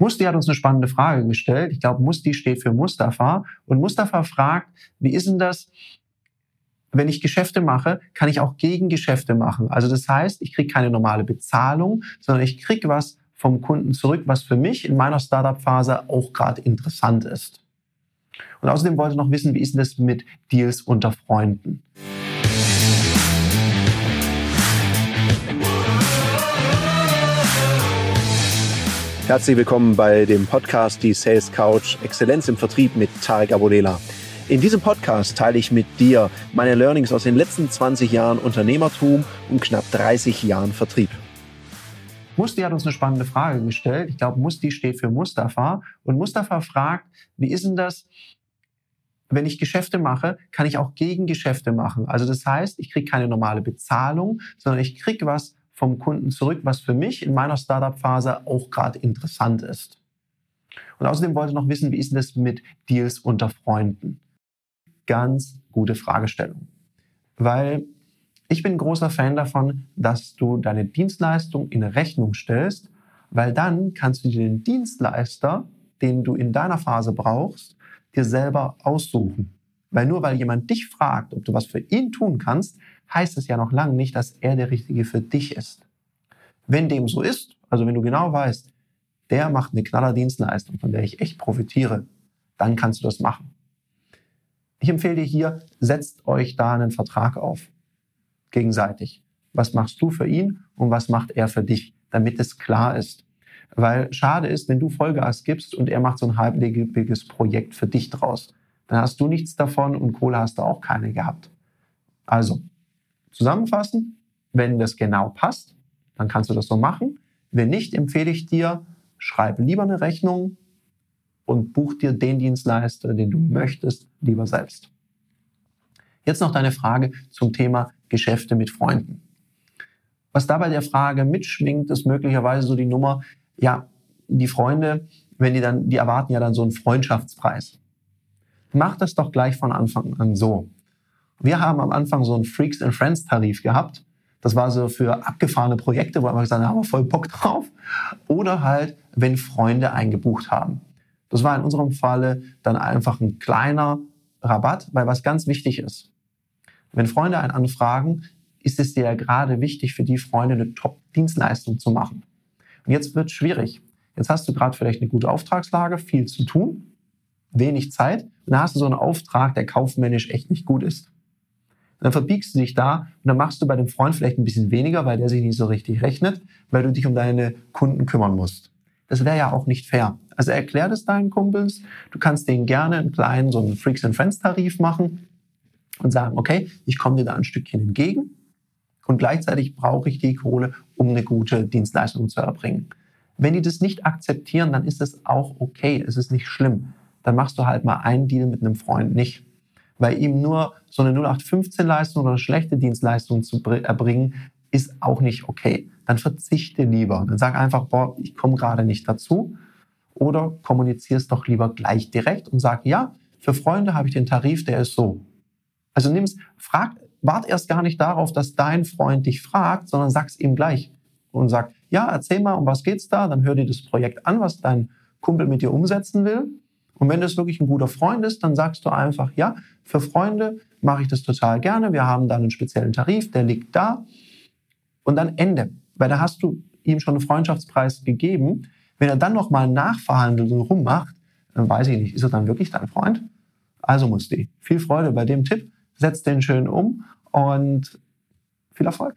Musti hat uns eine spannende Frage gestellt. Ich glaube, Musti steht für Mustafa. Und Mustafa fragt, wie ist denn das, wenn ich Geschäfte mache, kann ich auch Gegengeschäfte machen. Also das heißt, ich kriege keine normale Bezahlung, sondern ich kriege was vom Kunden zurück, was für mich in meiner Startup-Phase auch gerade interessant ist. Und außerdem wollte ich noch wissen, wie ist denn das mit Deals unter Freunden? Herzlich willkommen bei dem Podcast Die Sales Couch Exzellenz im Vertrieb mit Tarek Abodela. In diesem Podcast teile ich mit dir meine Learnings aus den letzten 20 Jahren Unternehmertum und knapp 30 Jahren Vertrieb. Musti hat uns eine spannende Frage gestellt. Ich glaube, Musti steht für Mustafa. Und Mustafa fragt, wie ist denn das, wenn ich Geschäfte mache, kann ich auch Gegengeschäfte machen. Also das heißt, ich kriege keine normale Bezahlung, sondern ich kriege was vom Kunden zurück, was für mich in meiner Startup-Phase auch gerade interessant ist. Und außerdem wollte ich noch wissen, wie ist denn das mit Deals unter Freunden? Ganz gute Fragestellung. Weil ich bin großer Fan davon, dass du deine Dienstleistung in Rechnung stellst, weil dann kannst du dir den Dienstleister, den du in deiner Phase brauchst, dir selber aussuchen. Weil nur weil jemand dich fragt, ob du was für ihn tun kannst, heißt es ja noch lange nicht, dass er der Richtige für dich ist. Wenn dem so ist, also wenn du genau weißt, der macht eine knaller Dienstleistung, von der ich echt profitiere, dann kannst du das machen. Ich empfehle dir hier, setzt euch da einen Vertrag auf, gegenseitig. Was machst du für ihn und was macht er für dich, damit es klar ist. Weil schade ist, wenn du Vollgas gibst und er macht so ein halblebiges Projekt für dich draus. Dann hast du nichts davon und Kohle hast du auch keine gehabt. Also, zusammenfassen, wenn das genau passt, dann kannst du das so machen. Wenn nicht, empfehle ich dir, schreib lieber eine Rechnung und buch dir den Dienstleister, den du möchtest, lieber selbst. Jetzt noch deine Frage zum Thema Geschäfte mit Freunden. Was dabei der Frage mitschwingt, ist möglicherweise so die Nummer, ja, die Freunde, wenn die dann, die erwarten ja dann so einen Freundschaftspreis. Mach das doch gleich von Anfang an so. Wir haben am Anfang so einen Freaks and Friends Tarif gehabt. Das war so für abgefahrene Projekte, wo wir gesagt haben, voll Bock drauf. Oder halt, wenn Freunde eingebucht haben. Das war in unserem Falle dann einfach ein kleiner Rabatt, weil was ganz wichtig ist. Wenn Freunde einen anfragen, ist es dir ja gerade wichtig, für die Freunde eine Top-Dienstleistung zu machen. Und jetzt wird es schwierig. Jetzt hast du gerade vielleicht eine gute Auftragslage, viel zu tun, wenig Zeit. Und dann hast du so einen Auftrag, der kaufmännisch echt nicht gut ist dann verbiegst du dich da und dann machst du bei dem Freund vielleicht ein bisschen weniger, weil der sich nicht so richtig rechnet, weil du dich um deine Kunden kümmern musst. Das wäre ja auch nicht fair. Also erklär das deinen Kumpels. Du kannst denen gerne einen kleinen, so einen Freaks and Friends Tarif machen und sagen, okay, ich komme dir da ein Stückchen entgegen und gleichzeitig brauche ich die Kohle, um eine gute Dienstleistung zu erbringen. Wenn die das nicht akzeptieren, dann ist es auch okay. Es ist nicht schlimm. Dann machst du halt mal einen Deal mit einem Freund nicht weil ihm nur so eine 0815-Leistung oder eine schlechte Dienstleistung zu erbringen, ist auch nicht okay. Dann verzichte lieber. Dann sag einfach, boah, ich komme gerade nicht dazu. Oder kommuniziere es doch lieber gleich direkt und sag, ja, für Freunde habe ich den Tarif, der ist so. Also nimm's, frag, wart erst gar nicht darauf, dass dein Freund dich fragt, sondern sag's ihm gleich und sag, ja, erzähl mal, um was geht's da? Dann hör dir das Projekt an, was dein Kumpel mit dir umsetzen will. Und wenn das wirklich ein guter Freund ist, dann sagst du einfach, ja, für Freunde mache ich das total gerne. Wir haben dann einen speziellen Tarif, der liegt da. Und dann Ende. Weil da hast du ihm schon einen Freundschaftspreis gegeben. Wenn er dann nochmal nachverhandelt und rummacht, dann weiß ich nicht, ist er dann wirklich dein Freund? Also muss die. Viel Freude bei dem Tipp. Setz den schön um und viel Erfolg.